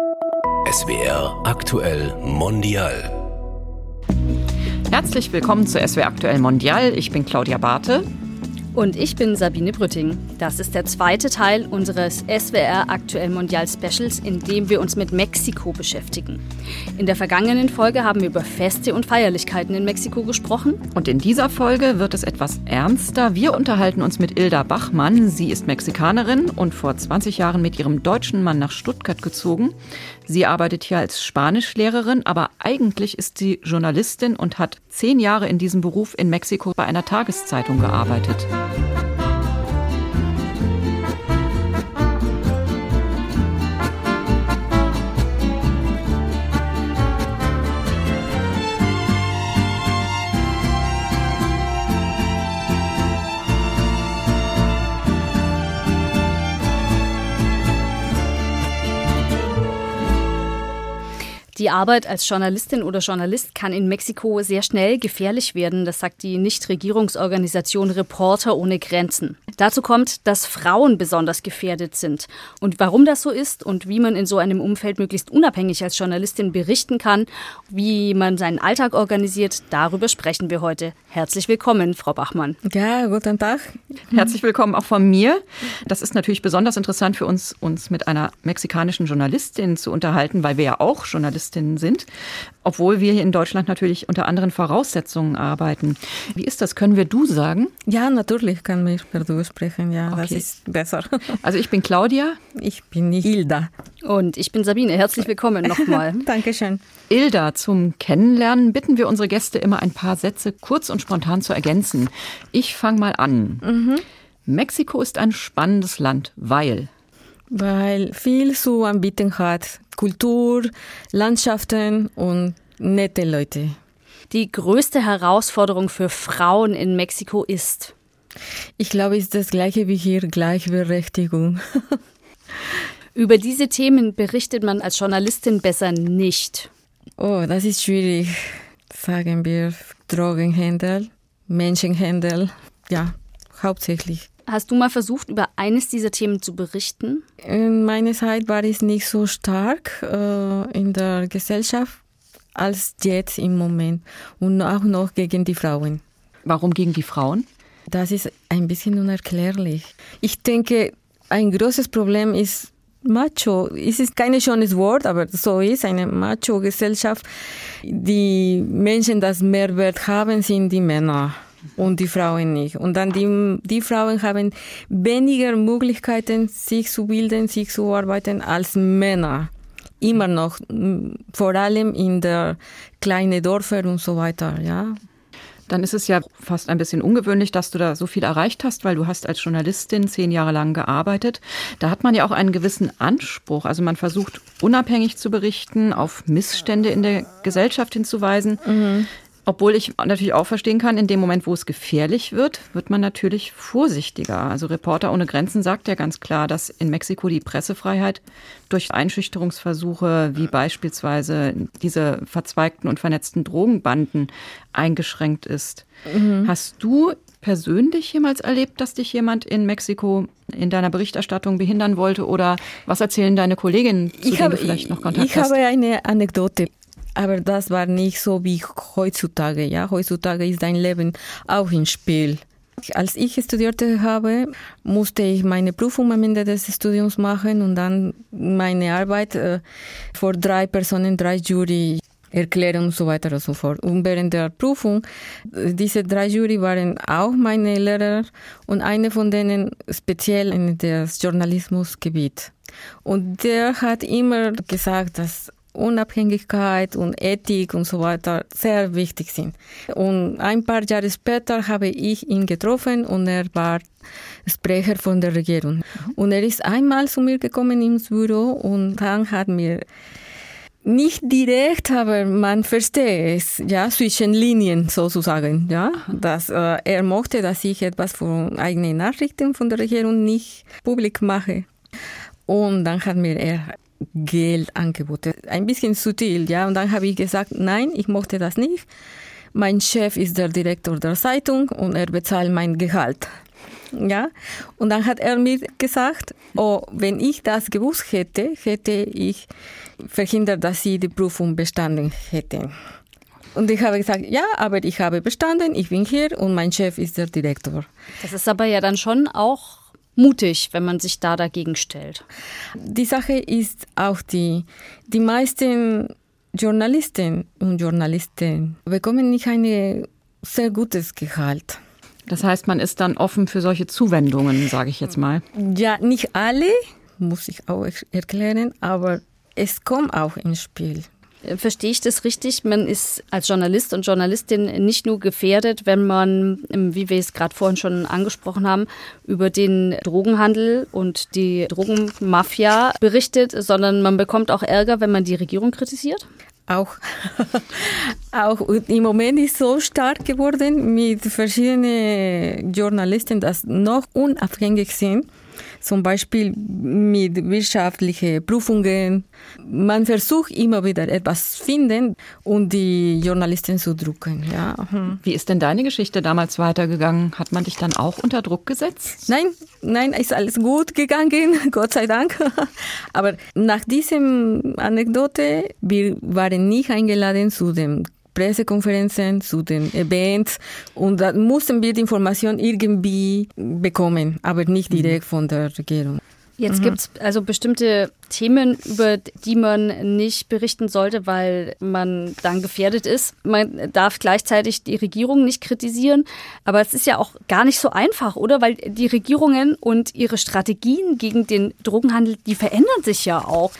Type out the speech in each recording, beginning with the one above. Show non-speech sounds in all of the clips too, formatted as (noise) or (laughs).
SWR aktuell mondial. Herzlich willkommen zu SWR aktuell mondial. Ich bin Claudia Barthe. Und ich bin Sabine Brütting. Das ist der zweite Teil unseres SWR Aktuell Mondial Specials, in dem wir uns mit Mexiko beschäftigen. In der vergangenen Folge haben wir über Feste und Feierlichkeiten in Mexiko gesprochen. Und in dieser Folge wird es etwas ernster. Wir unterhalten uns mit Ilda Bachmann. Sie ist Mexikanerin und vor 20 Jahren mit ihrem deutschen Mann nach Stuttgart gezogen. Sie arbeitet hier als Spanischlehrerin, aber eigentlich ist sie Journalistin und hat zehn Jahre in diesem Beruf in Mexiko bei einer Tageszeitung gearbeitet. Die Arbeit als Journalistin oder Journalist kann in Mexiko sehr schnell gefährlich werden, das sagt die Nichtregierungsorganisation Reporter ohne Grenzen. Dazu kommt, dass Frauen besonders gefährdet sind. Und warum das so ist und wie man in so einem Umfeld möglichst unabhängig als Journalistin berichten kann, wie man seinen Alltag organisiert, darüber sprechen wir heute. Herzlich willkommen, Frau Bachmann. Ja, guten Tag. Herzlich willkommen auch von mir. Das ist natürlich besonders interessant für uns, uns mit einer mexikanischen Journalistin zu unterhalten, weil wir ja auch Journalistinnen sind, obwohl wir hier in Deutschland natürlich unter anderen Voraussetzungen arbeiten. Wie ist das? Können wir du sagen? Ja, natürlich kann man per du sprechen. Ja, Okay. das ist besser. (laughs) Also ich bin Claudia. Ich bin Hilda. Und ich bin Sabine. Herzlich willkommen nochmal. (laughs) Dankeschön. Ilda, zum Kennenlernen bitten wir unsere Gäste immer ein paar Sätze kurz und spontan zu ergänzen. Ich fange mal an. Mexiko ist ein spannendes Land, weil Weil viel zu anbieten hat. Kultur, Landschaften und nette Leute. Die größte Herausforderung für Frauen in Mexiko ist. Ich glaube, es ist das gleiche wie hier, Gleichberechtigung. (laughs) Über diese Themen berichtet man als Journalistin besser nicht. Oh, das ist schwierig. Sagen wir Drogenhändler, Menschenhändler. Ja, hauptsächlich. Hast du mal versucht, über eines dieser Themen zu berichten? In meiner Zeit war es nicht so stark äh, in der Gesellschaft als jetzt im Moment und auch noch gegen die Frauen. warum gegen die Frauen? Das ist ein bisschen unerklärlich. Ich denke, ein großes Problem ist Macho. Es ist kein schönes Wort, aber so ist eine Macho-Gesellschaft. Die Menschen, das Mehrwert haben, sind die Männer und die Frauen nicht. Und dann die, die Frauen haben weniger Möglichkeiten, sich zu bilden, sich zu arbeiten als Männer. Immer noch, m, vor allem in der kleinen Dörfer und so weiter, ja. Dann ist es ja fast ein bisschen ungewöhnlich, dass du da so viel erreicht hast, weil du hast als Journalistin zehn Jahre lang gearbeitet. Da hat man ja auch einen gewissen Anspruch. Also man versucht unabhängig zu berichten, auf Missstände in der Gesellschaft hinzuweisen. Obwohl ich natürlich auch verstehen kann, in dem Moment, wo es gefährlich wird, wird man natürlich vorsichtiger. Also Reporter ohne Grenzen sagt ja ganz klar, dass in Mexiko die Pressefreiheit durch Einschüchterungsversuche wie beispielsweise diese verzweigten und vernetzten Drogenbanden eingeschränkt ist. Hast du persönlich jemals erlebt, dass dich jemand in Mexiko in deiner Berichterstattung behindern wollte oder was erzählen deine Kolleginnen, zu denen du vielleicht noch Kontakt ich hast? habe eine Anekdote, aber das war nicht so wie heutzutage. Ja, heutzutage ist dein Leben auch im Spiel. Als ich studierte habe, musste ich meine Prüfung am Ende des Studiums machen und dann meine Arbeit äh, vor drei Personen, drei Jury erklären und so weiter und so fort. Und während der Prüfung, äh, diese drei Jury waren auch meine Lehrer und eine von denen speziell in das Journalismusgebiet. Und der hat immer gesagt, dass Unabhängigkeit und Ethik und so weiter sehr wichtig sind. Und ein paar Jahre später habe ich ihn getroffen und er war Sprecher von der Regierung. Und er ist einmal zu mir gekommen ins Büro und dann hat mir nicht direkt, aber man versteht es, ja, zwischen Linien sozusagen, ja, dass äh, er mochte, dass ich etwas von eigenen Nachrichten von der Regierung nicht publik mache. Und dann hat mir er Geld angeboten, ein bisschen subtil, ja, und dann habe ich gesagt, nein, ich mochte das nicht. Mein Chef ist der Direktor der Zeitung und er bezahlt mein Gehalt. Ja, und dann hat er mir gesagt, oh, wenn ich das gewusst hätte, hätte ich verhindert, dass sie die Prüfung bestanden hätten. Und ich habe gesagt, ja, aber ich habe bestanden, ich bin hier und mein Chef ist der Direktor. Das ist aber ja dann schon auch mutig, wenn man sich da dagegen stellt. Die Sache ist auch die, die meisten Journalisten und Journalisten bekommen nicht ein sehr gutes Gehalt. Das heißt, man ist dann offen für solche Zuwendungen, sage ich jetzt mal. Ja, nicht alle, muss ich auch erklären, aber es kommt auch ins Spiel. Verstehe ich das richtig? Man ist als Journalist und Journalistin nicht nur gefährdet, wenn man, wie wir es gerade vorhin schon angesprochen haben, über den Drogenhandel und die Drogenmafia berichtet, sondern man bekommt auch Ärger, wenn man die Regierung kritisiert? Auch, (laughs) auch im Moment ist so stark geworden mit verschiedenen Journalisten, die noch unabhängig sind zum Beispiel mit wirtschaftlichen Prüfungen. Man versucht immer wieder etwas zu finden und die Journalisten zu drucken. Ja. Mhm. Wie ist denn deine Geschichte damals weitergegangen? Hat man dich dann auch unter Druck gesetzt? Nein, nein, ist alles gut gegangen, (laughs) Gott sei Dank. (laughs) Aber nach diesem Anekdote, wir waren nicht eingeladen zu dem Pressekonferenzen, zu den Events und da mussten wir die Information irgendwie bekommen, aber nicht direkt von der Regierung. Jetzt mhm. gibt es also bestimmte Themen, über die man nicht berichten sollte, weil man dann gefährdet ist. Man darf gleichzeitig die Regierung nicht kritisieren, aber es ist ja auch gar nicht so einfach, oder? Weil die Regierungen und ihre Strategien gegen den Drogenhandel, die verändern sich ja auch.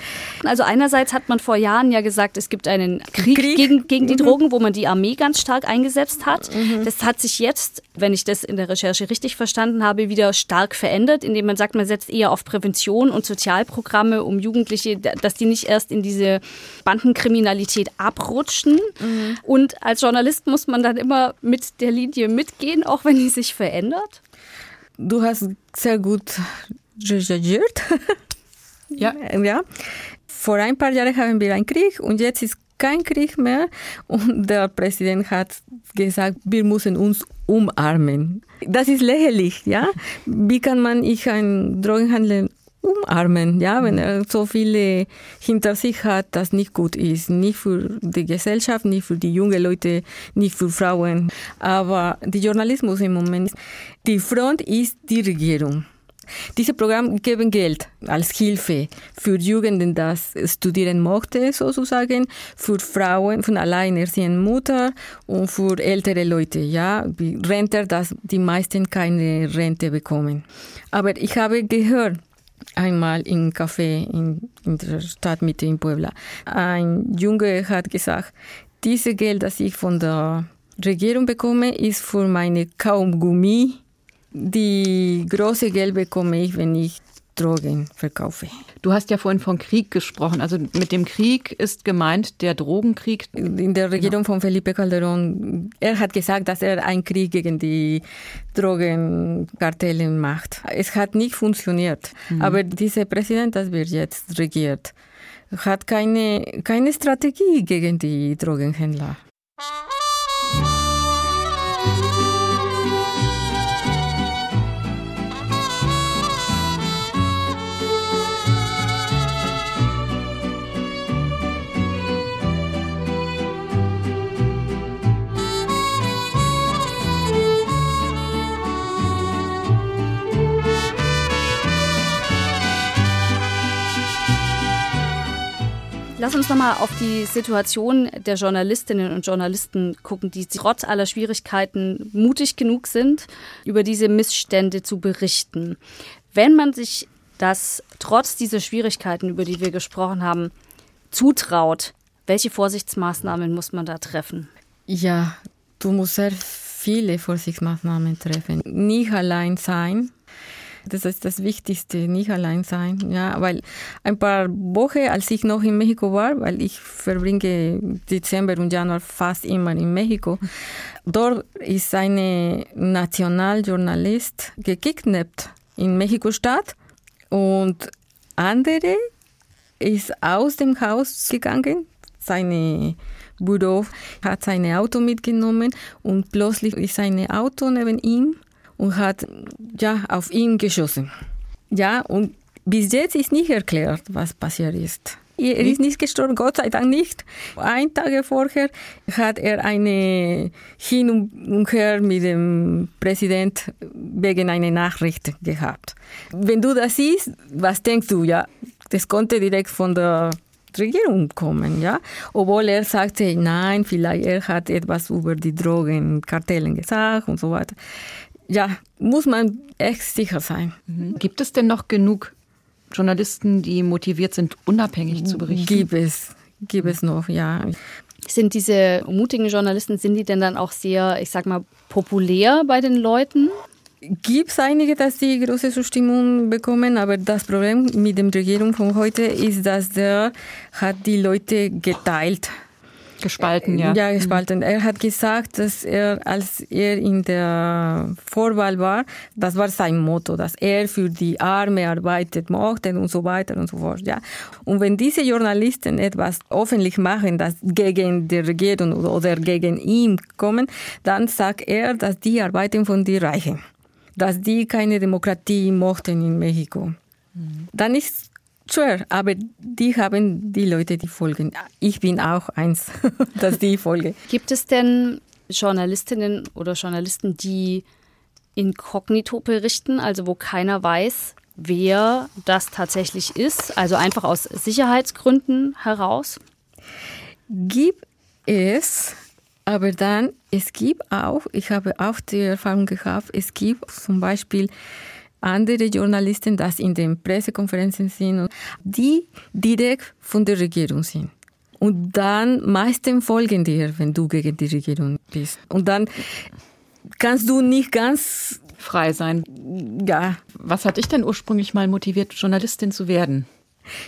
Also einerseits hat man vor Jahren ja gesagt, es gibt einen Krieg, Krieg. gegen, gegen die mhm. Drogen, wo man die Armee ganz stark eingesetzt hat. Mhm. Das hat sich jetzt, wenn ich das in der Recherche richtig verstanden habe, wieder stark verändert, indem man sagt, man setzt eher auf Prävention und Sozialprogramme, um Jugendliche, dass die nicht erst in diese Bandenkriminalität abrutschen. Mhm. Und als Journalist muss man dann immer mit der Linie mitgehen, auch wenn die sich verändert. Du hast sehr gut recherchiert. ja. (laughs) ja. Vor ein paar Jahren haben wir einen Krieg und jetzt ist kein Krieg mehr. Und der Präsident hat gesagt, wir müssen uns umarmen. Das ist lächerlich, ja. Wie kann man ich einen Drogenhandel umarmen, ja, wenn er so viele hinter sich hat, das nicht gut ist. Nicht für die Gesellschaft, nicht für die jungen Leute, nicht für Frauen. Aber der Journalismus im Moment, die Front ist die Regierung. Diese Programme geben Geld als Hilfe für Jugenden, das studieren möchte, sozusagen, für Frauen, von alleinerziehenden Mutter und für ältere Leute, ja, wie Renter, dass die meisten keine Rente bekommen. Aber ich habe gehört, einmal im Café in, in der Stadtmitte in Puebla. Ein Junge hat gesagt, dieses Geld, das ich von der Regierung bekomme, ist für meine Kaumgummi. Die große Geld bekomme ich, wenn ich Drogen verkaufe. Du hast ja vorhin von Krieg gesprochen. Also mit dem Krieg ist gemeint der Drogenkrieg. In der Regierung von Felipe Calderón, er hat gesagt, dass er einen Krieg gegen die Drogenkartelle macht. Es hat nicht funktioniert. Mhm. Aber dieser Präsident, das wird jetzt regiert, hat keine, keine Strategie gegen die Drogenhändler. Lass uns nochmal auf die Situation der Journalistinnen und Journalisten gucken, die trotz aller Schwierigkeiten mutig genug sind, über diese Missstände zu berichten. Wenn man sich das trotz dieser Schwierigkeiten, über die wir gesprochen haben, zutraut, welche Vorsichtsmaßnahmen muss man da treffen? Ja, du musst sehr viele Vorsichtsmaßnahmen treffen. Nicht allein sein, das ist das Wichtigste, nicht allein sein. Ja, weil ein paar Wochen, als ich noch in Mexiko war, weil ich verbringe Dezember und Januar fast immer in Mexiko, dort ist eine Nationaljournalist gekidnappt in Mexiko-Stadt und andere ist aus dem Haus gegangen, seine Büro hat sein Auto mitgenommen und plötzlich ist sein Auto neben ihm und hat ja, auf ihn geschossen. Ja, und bis jetzt ist nicht erklärt, was passiert ist. er ist nicht gestorben, Gott sei Dank nicht. Ein Tag vorher hat er eine Hin und Her mit dem Präsident wegen einer Nachricht gehabt. Wenn du das siehst, was denkst du? Ja, das konnte direkt von der Regierung kommen, ja. Obwohl er sagte, nein, vielleicht er hat etwas über die Drogenkartellen gesagt und so weiter. Ja, muss man echt sicher sein. Mhm. Gibt es denn noch genug Journalisten, die motiviert sind, unabhängig zu berichten? Gibt es, gibt es noch, ja. Sind diese mutigen Journalisten, sind die denn dann auch sehr, ich sag mal, populär bei den Leuten? gibt es einige, dass die große Zustimmung bekommen, aber das Problem mit der Regierung von heute ist, dass der hat die Leute geteilt. Gespalten, ja. Ja, gespalten. Er hat gesagt, dass er, als er in der Vorwahl war, das war sein Motto, dass er für die Arme arbeitet mochte und so weiter und so fort. Ja. Und wenn diese Journalisten etwas öffentlich machen, das gegen die Regierung oder gegen ihn kommen, dann sagt er, dass die arbeiten von den Reichen dass die keine Demokratie mochten in Mexiko. Mhm. Dann ist schwer, aber die haben die Leute, die folgen. Ich bin auch eins, (laughs) dass die folge. Gibt es denn Journalistinnen oder Journalisten, die inkognito berichten, also wo keiner weiß, wer das tatsächlich ist, also einfach aus Sicherheitsgründen heraus? Gibt es, aber dann, es gibt auch, ich habe auch die Erfahrung gehabt, es gibt zum Beispiel andere Journalisten, die in den Pressekonferenzen sind, die direkt von der Regierung sind. Und dann meistens folgen dir, wenn du gegen die Regierung bist. Und dann kannst du nicht ganz frei sein. Ja. Was hat dich denn ursprünglich mal motiviert, Journalistin zu werden?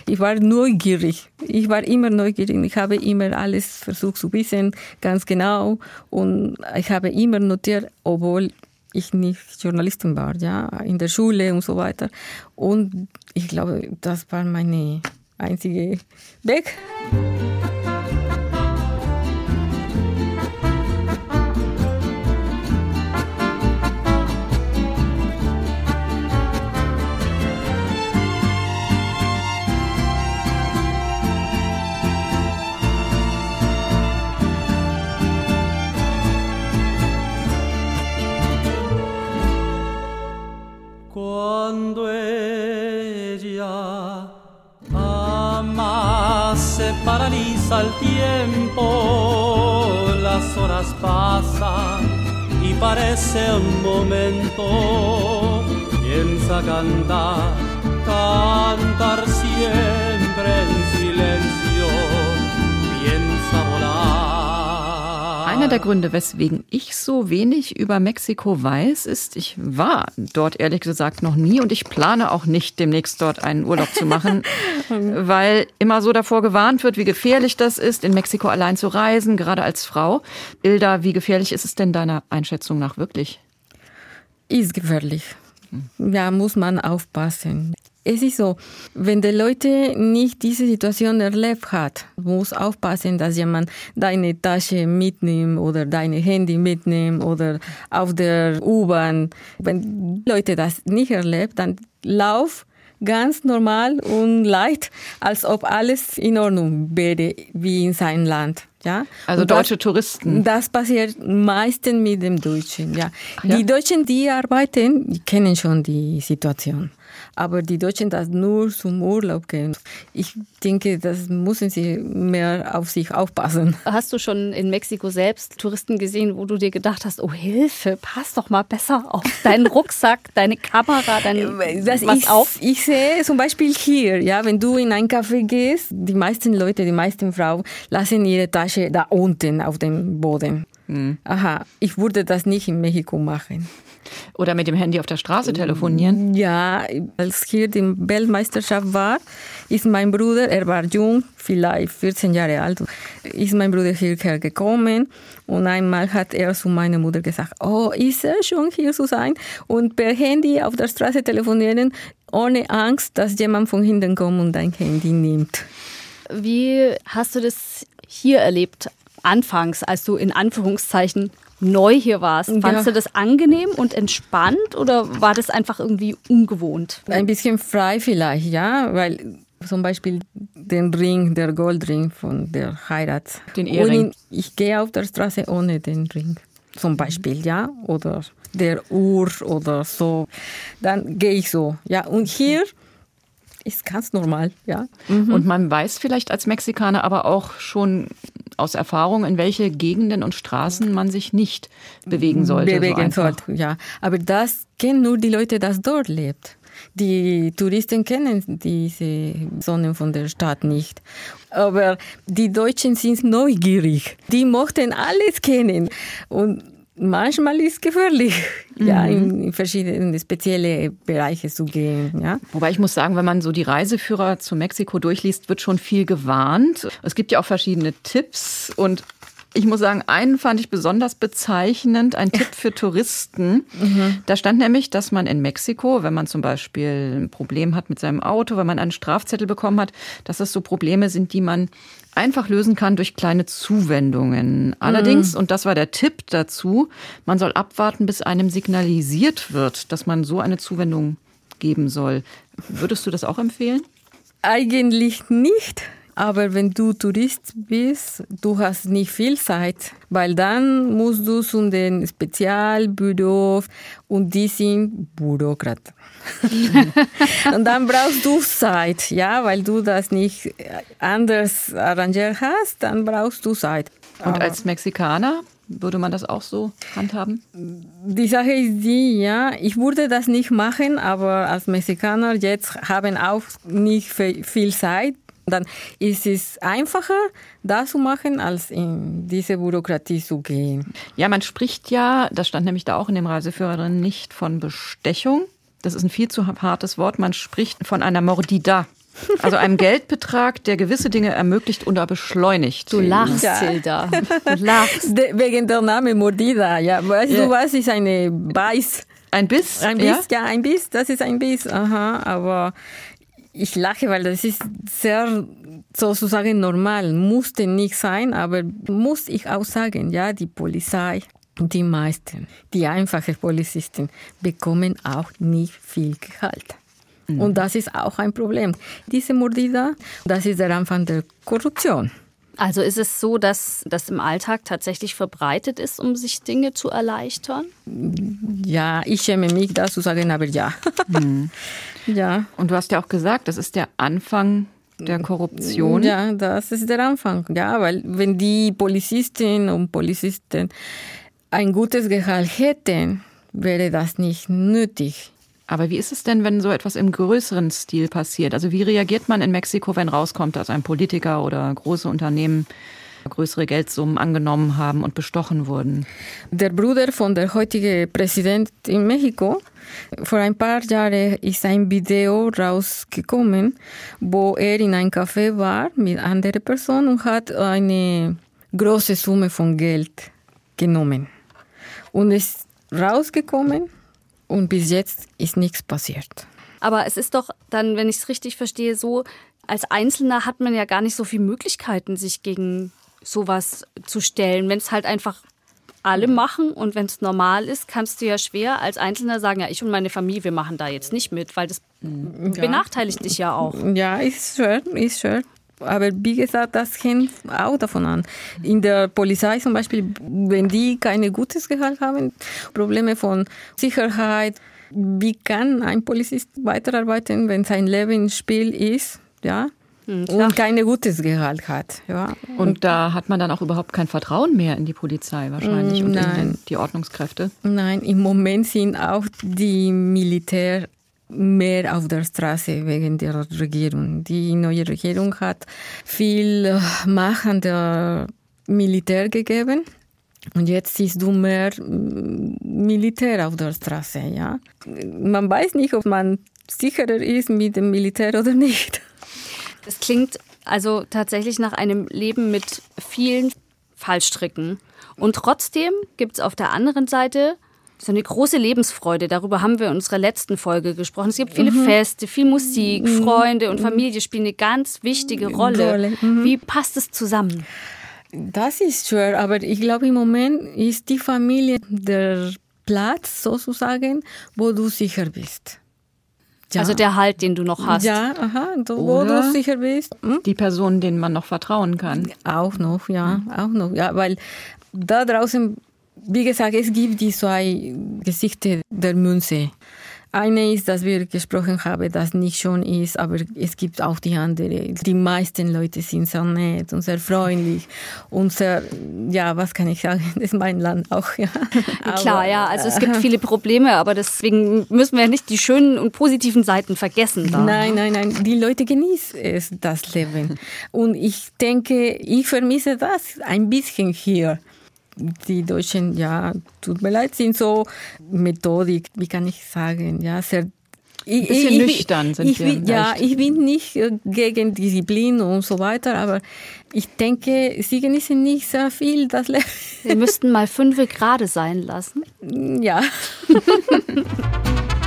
Ich war neugierig. Ich war immer neugierig. Ich habe immer alles versucht zu wissen, ganz genau. Und ich habe immer notiert, obwohl ich nicht Journalistin war, ja, in der Schule und so weiter. Und ich glaube, das war meine einzige Weg. Paraliza el tiempo, las horas pasan y parece un momento, piensa cantar, cantar siempre en silencio, piensa volar. Einer der Gründe, weswegen ich so wenig über Mexiko weiß, ist, ich war dort ehrlich gesagt noch nie und ich plane auch nicht, demnächst dort einen Urlaub zu machen, (laughs) weil immer so davor gewarnt wird, wie gefährlich das ist, in Mexiko allein zu reisen, gerade als Frau. Ilda, wie gefährlich ist es denn deiner Einschätzung nach wirklich? Ist gefährlich. Ja, muss man aufpassen. Es ist so, wenn die Leute nicht diese Situation erlebt hat, muss aufpassen, dass jemand deine Tasche mitnimmt oder deine Handy mitnimmt oder auf der U-Bahn. Wenn Leute das nicht erlebt, dann lauf ganz normal und leicht, als ob alles in Ordnung wäre wie in seinem Land. Ja? Also deutsche Touristen. Das passiert meistens mit dem Deutschen. Ja. ja. Die Deutschen, die arbeiten, die kennen schon die Situation aber die Deutschen das nur zum Urlaub gehen. Ich denke, das müssen sie mehr auf sich aufpassen. Hast du schon in Mexiko selbst Touristen gesehen, wo du dir gedacht hast, oh Hilfe, pass doch mal besser auf deinen Rucksack, (laughs) deine Kamera, dein das was ich, auf? Ich sehe zum Beispiel hier, ja, wenn du in ein Café gehst, die meisten Leute, die meisten Frauen lassen ihre Tasche da unten auf dem Boden. Mhm. Aha, ich würde das nicht in Mexiko machen. Oder mit dem Handy auf der Straße telefonieren? Ja, als hier die Weltmeisterschaft war, ist mein Bruder, er war jung, vielleicht 14 Jahre alt, ist mein Bruder hierher gekommen und einmal hat er zu meiner Mutter gesagt, oh, ist er schon hier zu sein und per Handy auf der Straße telefonieren, ohne Angst, dass jemand von hinten kommt und dein Handy nimmt. Wie hast du das hier erlebt, anfangs, als du in Anführungszeichen neu hier warst. Fandest ja. du das angenehm und entspannt oder war das einfach irgendwie ungewohnt? Ein bisschen frei vielleicht, ja, weil Zum Beispiel den Ring, der Goldring von der Heirat. Den Ehering. Und ich gehe auf der Straße ohne den Ring. Zum Beispiel, ja, oder der Uhr oder so. Dann gehe ich so, ja. Und hier ist ganz normal, ja. Und man weiß vielleicht als Mexikaner aber auch schon aus Erfahrung, in welche Gegenden und Straßen man sich nicht bewegen sollte. bewegen so sollte, ja. Aber das kennen nur die Leute, das dort lebt. Die Touristen kennen diese Zonen von der Stadt nicht. Aber die Deutschen sind neugierig. Die mochten alles kennen. Und manchmal ist es gefährlich, (laughs) ja, in, in verschiedene spezielle Bereiche zu gehen, ja. Wobei ich muss sagen, wenn man so die Reiseführer zu Mexiko durchliest, wird schon viel gewarnt. Es gibt ja auch verschiedene Tipps und ich muss sagen, einen fand ich besonders bezeichnend, ein Tipp für Touristen. Da stand nämlich, dass man in Mexiko, wenn man zum Beispiel ein Problem hat mit seinem Auto, wenn man einen Strafzettel bekommen hat, dass das so Probleme sind, die man einfach lösen kann durch kleine Zuwendungen. Allerdings, und das war der Tipp dazu, man soll abwarten, bis einem signalisiert wird, dass man so eine Zuwendung geben soll. Würdest du das auch empfehlen? Eigentlich nicht. Aber wenn du Tourist bist, du hast nicht viel Zeit, weil dann musst du zu den Spezialbüros und die sind Bürokraten. (laughs) und dann brauchst du Zeit, ja, weil du das nicht anders arrangiert hast, dann brauchst du Zeit. Und als Mexikaner würde man das auch so handhaben? Die Sache ist die, ja, ich würde das nicht machen, aber als Mexikaner jetzt haben auch nicht viel Zeit. Dann ist es einfacher, das zu machen, als in diese Bürokratie zu gehen. Ja, man spricht ja, das stand nämlich da auch in dem Reiseführer drin, nicht von Bestechung. Das ist ein viel zu hartes Wort. Man spricht von einer Mordida. Also einem Geldbetrag, der gewisse Dinge ermöglicht oder beschleunigt. Du lachst, Ja. Hilda. Du (laughs) lachst. De, wegen der Name Mordida, ja. Weißt Ja. du, was ist eine Beiß? Ein Biss? Ein ja? Biss, ja? ein Biss, das ist ein Biss, aha, aber ich lache, weil das ist sehr sozusagen normal, musste nicht sein, aber muss ich auch sagen, ja, die Polizei, die meisten, die einfachen Polizisten bekommen auch nicht viel Gehalt. Und das ist auch ein Problem. Diese Mordida, das ist der Anfang der Korruption. Also ist es so, dass das im Alltag tatsächlich verbreitet ist, um sich Dinge zu erleichtern? Ja, ich schäme mich, das zu sagen, aber ja. (laughs) ja. Und du hast ja auch gesagt, das ist der Anfang der Korruption. Ja, das ist der Anfang. Ja, weil wenn die Polizistinnen und Polizisten ein gutes Gehalt hätten, wäre das nicht nötig. Aber wie ist es denn, wenn so etwas im größeren Stil passiert? Also wie reagiert man in Mexiko, wenn rauskommt, dass ein Politiker oder große Unternehmen größere Geldsummen angenommen haben und bestochen wurden? Der Bruder von der heutigen Präsident in Mexiko, vor ein paar Jahren ist ein Video rausgekommen, wo er in einem Café war mit anderen Personen und hat eine große Summe von Geld genommen. Und ist rausgekommen und bis jetzt ist nichts passiert. Aber es ist doch dann, wenn ich es richtig verstehe, so, als Einzelner hat man ja gar nicht so viele Möglichkeiten, sich gegen sowas zu stellen. Wenn es halt einfach alle machen und wenn es normal ist, kannst du ja schwer als Einzelner sagen, ja, ich und meine Familie, wir machen da jetzt nicht mit, weil das benachteiligt dich ja auch. Ja, ist schön, ist schön. Aber wie gesagt, das hängt auch davon an. In der Polizei zum Beispiel, wenn die keine gutes Gehalt haben, Probleme von Sicherheit, wie kann ein Polizist weiterarbeiten, wenn sein Leben im Spiel ist, ja, und kein gutes Gehalt hat, ja. Und da hat man dann auch überhaupt kein Vertrauen mehr in die Polizei wahrscheinlich und in Nein. den, die Ordnungskräfte. Nein, im Moment sind auch die Militär mehr auf der Straße wegen der Regierung. Die neue Regierung hat viel äh, Macht an der Militär gegeben. Und jetzt siehst du mehr mm, Militär auf der Straße, ja. Man weiß nicht, ob man sicherer ist mit dem Militär oder nicht. Das klingt also tatsächlich nach einem Leben mit vielen Fallstricken. Und trotzdem gibt es auf der anderen Seite so eine große Lebensfreude. Darüber haben wir in unserer letzten Folge gesprochen. Es gibt viele Feste, viel Musik, Freunde und Familie spielen eine ganz wichtige Rolle. Rolle, Wie passt es zusammen? Das ist schwer, aber ich glaube, im Moment ist die Familie der Platz sozusagen, wo du sicher bist. Ja. Also der Halt, den du noch hast. Ja, aha, so, wo du sicher bist. Hm? Die Personen, denen man noch vertrauen kann. Auch noch, ja, auch noch. Ja, weil da draußen, wie gesagt, es gibt die zwei Gesichter der Münze. Eine ist, dass wir gesprochen haben, das nicht schon ist, aber es gibt auch die andere. Die meisten Leute sind sehr nett und sehr freundlich und sehr, ja, was kann ich sagen, (laughs) das ist mein Land auch, ja. (laughs) Klar, aber, ja, also es gibt viele Probleme, aber deswegen müssen wir nicht die schönen und positiven Seiten vergessen. Da. Nein, nein, nein, die Leute genießen es, das Leben. (laughs) Und ich denke, ich vermisse das ein bisschen hier die Deutschen, ja, tut mir leid, sind so Methodik, wie kann ich sagen, ja, sehr ich, bisschen ich, nüchtern sind ich, wir. Ja, ich bin nicht äh, gegen Disziplin und so weiter, aber ich denke, sie genießen nicht sehr viel das Leben. Wir müssten mal fünf Grad sein lassen. (laughs) Ja. (laughs)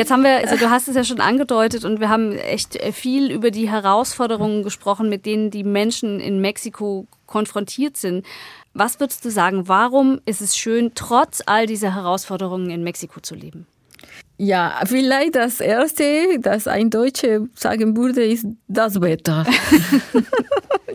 Jetzt haben wir, also du hast es ja schon angedeutet und wir haben echt viel über die Herausforderungen gesprochen, mit denen die Menschen in Mexiko konfrontiert sind. Was würdest du sagen, warum ist es schön, trotz all dieser Herausforderungen in Mexiko zu leben? Ja, vielleicht das Erste, das ein Deutscher sagen würde, ist das Wetter. (laughs)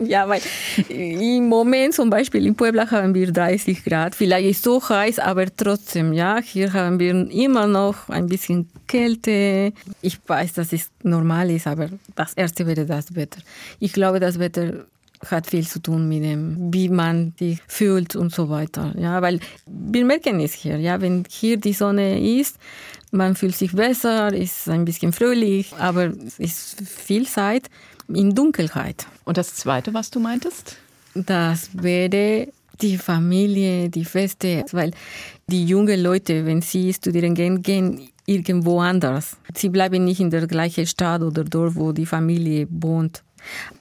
(laughs) ja, weil im Moment zum Beispiel in Puebla haben wir 30 Grad. Vielleicht ist es so heiß, aber trotzdem, ja, hier haben wir immer noch ein bisschen Kälte. Ich weiß, dass es normal ist, aber das Erste wäre das Wetter. Ich glaube, das Wetter hat viel zu tun mit dem, wie man sich fühlt und so weiter. Ja, weil wir merken es hier, ja, wenn hier die Sonne ist, man fühlt sich besser, ist ein bisschen fröhlich, aber es ist viel Zeit in Dunkelheit. Und das Zweite, was du meintest? Das wäre die Familie, die Feste, weil die jungen Leute, wenn sie studieren gehen, gehen irgendwo anders. Sie bleiben nicht in der gleichen Stadt oder dort, wo die Familie wohnt.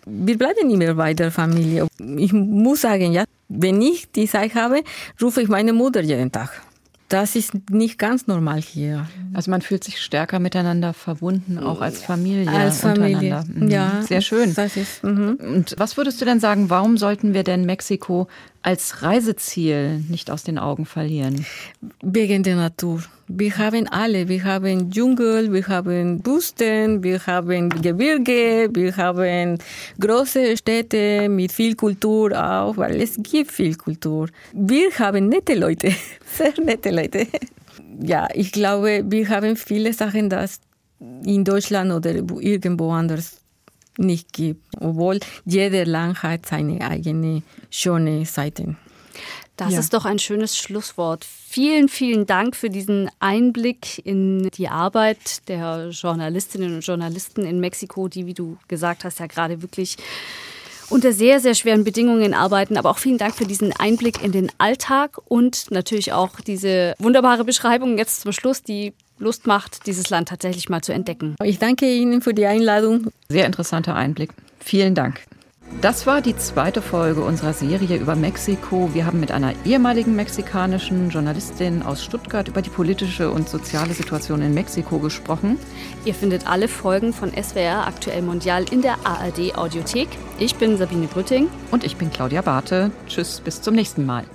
Wir bleiben immer bei der Familie. Ich muss sagen, ja, wenn ich die Zeit habe, rufe ich meine Mutter jeden Tag. Das ist nicht ganz normal hier. Also man fühlt sich stärker miteinander verbunden, auch als Familie. Als Familie, mhm. ja. Sehr schön. Das ist, mhm. Und was würdest du denn sagen, warum sollten wir denn Mexiko als Reiseziel nicht aus den Augen verlieren? Wegen der Natur. Wir haben alle. Wir haben Dschungel, wir haben Wüsten, wir haben Gebirge, wir haben große Städte mit viel Kultur auch, weil es gibt viel Kultur. Wir haben nette Leute, (laughs) sehr nette Leute. Ja, ich glaube, wir haben viele Sachen, das in Deutschland oder irgendwo anders nicht gibt, obwohl jeder Land hat seine eigene schöne Seiten. Das ja. ist doch ein schönes Schlusswort. Vielen, vielen Dank für diesen Einblick in die Arbeit der Journalistinnen und Journalisten in Mexiko, die, wie du gesagt hast, ja gerade wirklich unter sehr, sehr schweren Bedingungen arbeiten. Aber auch vielen Dank für diesen Einblick in den Alltag und natürlich auch diese wunderbare Beschreibung jetzt zum Schluss, die Lust macht, dieses Land tatsächlich mal zu entdecken. Ich danke Ihnen für die Einladung. Sehr interessanter Einblick. Vielen Dank. Das war die zweite Folge unserer Serie über Mexiko. Wir haben mit einer ehemaligen mexikanischen Journalistin aus Stuttgart über die politische und soziale Situation in Mexiko gesprochen. Ihr findet alle Folgen von SWR Aktuell Mondial in der ARD Audiothek. Ich bin Sabine Brütting. Und ich bin Claudia Barthe. Tschüss, bis zum nächsten Mal.